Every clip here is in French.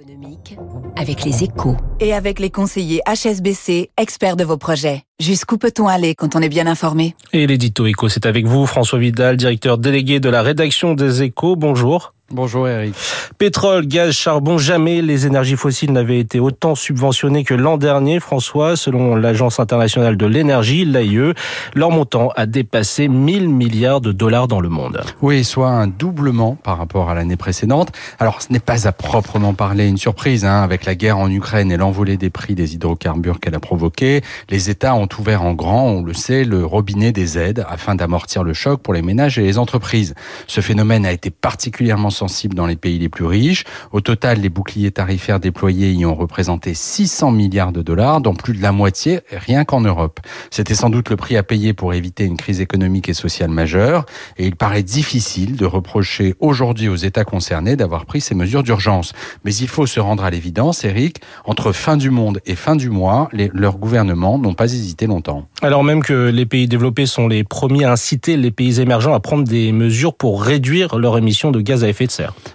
économique avec les échos. Et avec les conseillers HSBC, experts de vos projets. Jusqu'où peut-on aller quand on est bien informé? Et l'édito écho, c'est avec vous, François Vidal, directeur délégué de la rédaction des échos. Bonjour. Bonjour Eric. Pétrole, gaz, charbon, jamais les énergies fossiles n'avaient été autant subventionnées que l'an dernier, François. Selon l'Agence internationale de l'énergie, l'AIE, leur montant a dépassé 1000 milliards de dollars dans le monde. Oui, soit un doublement par rapport à l'année précédente. Alors ce n'est pas à proprement parler une surprise, hein, avec la guerre en Ukraine et l'envolée des prix des hydrocarbures qu'elle a provoqué. Les États ont ouvert en grand, on le sait, le robinet des aides afin d'amortir le choc pour les ménages et les entreprises. Ce phénomène a été particulièrement sensible dans les pays les plus riches. Au total, les boucliers tarifaires déployés y ont représenté 600 milliards de dollars, dont plus de la moitié rien qu'en Europe. C'était sans doute le prix à payer pour éviter une crise économique et sociale majeure, et il paraît difficile de reprocher aujourd'hui aux États concernés d'avoir pris ces mesures d'urgence. Mais il faut se rendre à l'évidence, Eric, entre fin du monde et fin du mois, les, leurs gouvernements n'ont pas hésité longtemps. Alors même que les pays développés sont les premiers à inciter les pays émergents à prendre des mesures pour réduire leur émission de gaz à effet de serre.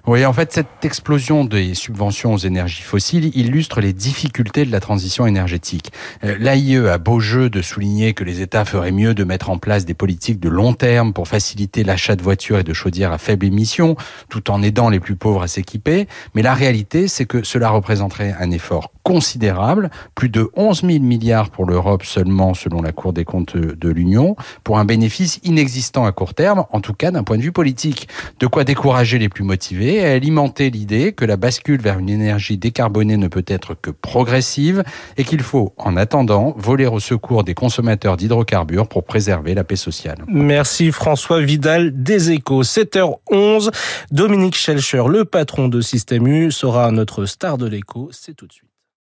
Oui, en fait, cette explosion des subventions aux énergies fossiles illustre les difficultés de la transition énergétique. Euh, L'AIE a beau jeu de souligner que les États feraient mieux de mettre en place des politiques de long terme pour faciliter l'achat de voitures et de chaudières à faible émission, tout en aidant les plus pauvres à s'équiper. Mais la réalité, c'est que cela représenterait un effort considérable, plus de 11 000 milliards pour l'Europe seulement selon la Cour des comptes de l'Union, pour un bénéfice inexistant à court terme, en tout cas d'un point de vue politique. De quoi décourager les plus motivés et alimenter l'idée que la bascule vers une énergie décarbonée ne peut être que progressive et qu'il faut, en attendant, voler au secours des consommateurs d'hydrocarbures pour préserver la paix sociale. Merci François Vidal des Échos. 7h11, Dominique Schelcher, le patron de Système U, sera notre star de l'écho. C'est tout de suite.